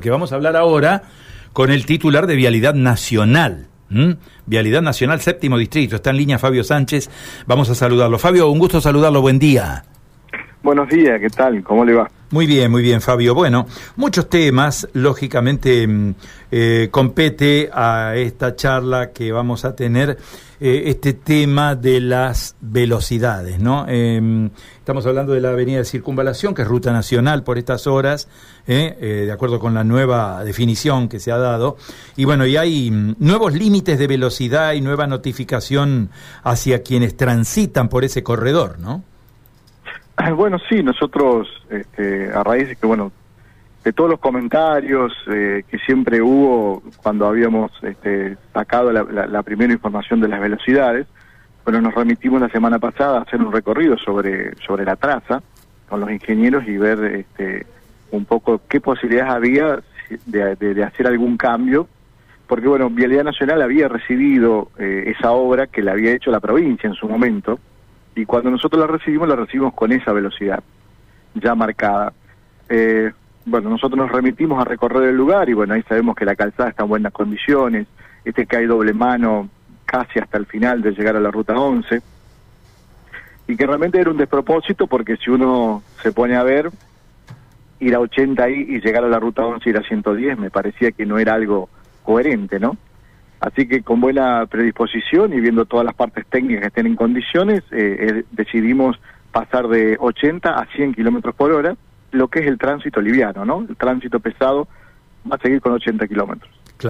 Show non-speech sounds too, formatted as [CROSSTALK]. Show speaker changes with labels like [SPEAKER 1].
[SPEAKER 1] porque vamos a hablar ahora con el titular de Vialidad Nacional. Vialidad Nacional, séptimo distrito. Está en línea Fabio Sánchez. Vamos a saludarlo. Fabio, un gusto saludarlo. Buen día.
[SPEAKER 2] Buenos días, ¿qué tal? ¿Cómo le va?
[SPEAKER 1] Muy bien, muy bien, Fabio. Bueno, muchos temas, lógicamente, mm, eh, compete a esta charla que vamos a tener eh, este tema de las velocidades, ¿no? Em, estamos hablando de la avenida de circunvalación, que es ruta nacional por estas horas, ¿eh? de acuerdo con la nueva definición que se ha dado. Y bueno, y hay mm, nuevos límites de velocidad y nueva notificación hacia quienes transitan por ese corredor, ¿no? [LAUGHS]
[SPEAKER 2] Bueno, sí, nosotros, este, a raíz de que, bueno, de todos los comentarios eh, que siempre hubo cuando habíamos este, sacado la, primera información de las velocidades, bueno, nos remitimos la semana pasada a hacer un recorrido sobre, sobre la traza con los ingenieros y ver este, un poco qué posibilidades había de, hacer algún cambio, porque, bueno, Vialidad Nacional había recibido eh, esa obra que la había hecho la provincia en su momento, y cuando nosotros la recibimos, la recibimos con esa velocidad ya marcada. Eh, bueno, nosotros nos remitimos a recorrer el lugar y bueno, ahí sabemos que la calzada está en buenas condiciones, este que hay doble mano casi hasta el final de llegar a la ruta 11, y que realmente era un despropósito porque si uno se pone a ver, ir a 80 ahí y llegar a la ruta 11 y ir a 110 me parecía que no era algo coherente, ¿no? Así que con buena predisposición y viendo todas las partes técnicas que estén en condiciones, eh, eh, decidimos pasar de 80 a 100 kilómetros por hora, lo que es el tránsito liviano, ¿no? El tránsito pesado va a seguir con 80 kilómetros.